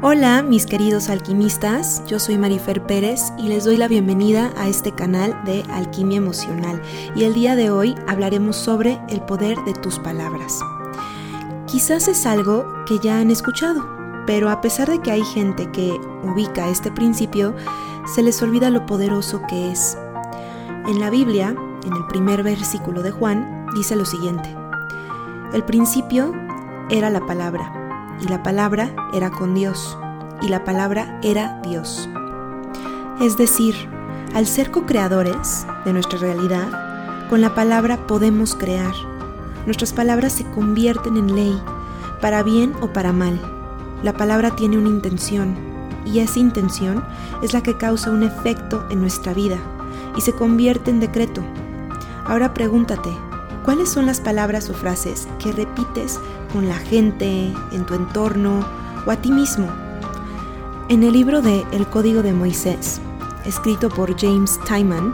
Hola mis queridos alquimistas, yo soy Marifer Pérez y les doy la bienvenida a este canal de Alquimia Emocional y el día de hoy hablaremos sobre el poder de tus palabras. Quizás es algo que ya han escuchado, pero a pesar de que hay gente que ubica este principio, se les olvida lo poderoso que es. En la Biblia, en el primer versículo de Juan, dice lo siguiente. El principio era la palabra y la palabra era con Dios, y la palabra era Dios. Es decir, al ser co-creadores de nuestra realidad, con la palabra podemos crear. Nuestras palabras se convierten en ley, para bien o para mal. La palabra tiene una intención, y esa intención es la que causa un efecto en nuestra vida y se convierte en decreto. Ahora pregúntate, ¿Cuáles son las palabras o frases que repites con la gente, en tu entorno o a ti mismo? En el libro de El Código de Moisés, escrito por James Tyman,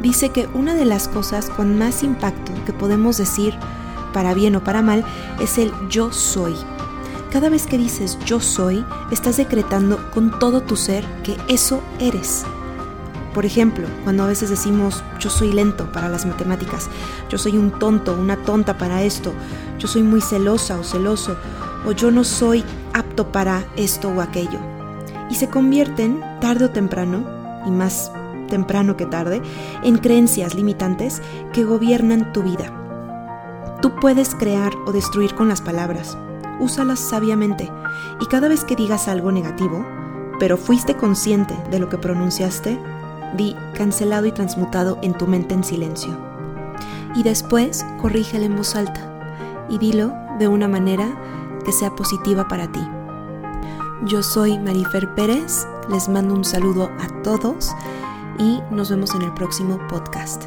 dice que una de las cosas con más impacto que podemos decir, para bien o para mal, es el yo soy. Cada vez que dices yo soy, estás decretando con todo tu ser que eso eres. Por ejemplo, cuando a veces decimos yo soy lento para las matemáticas, yo soy un tonto, una tonta para esto, yo soy muy celosa o celoso, o yo no soy apto para esto o aquello. Y se convierten, tarde o temprano, y más temprano que tarde, en creencias limitantes que gobiernan tu vida. Tú puedes crear o destruir con las palabras. Úsalas sabiamente y cada vez que digas algo negativo, pero fuiste consciente de lo que pronunciaste, di cancelado y transmutado en tu mente en silencio. Y después corrígelo en voz alta y dilo de una manera que sea positiva para ti. Yo soy Marifer Pérez, les mando un saludo a todos y nos vemos en el próximo podcast.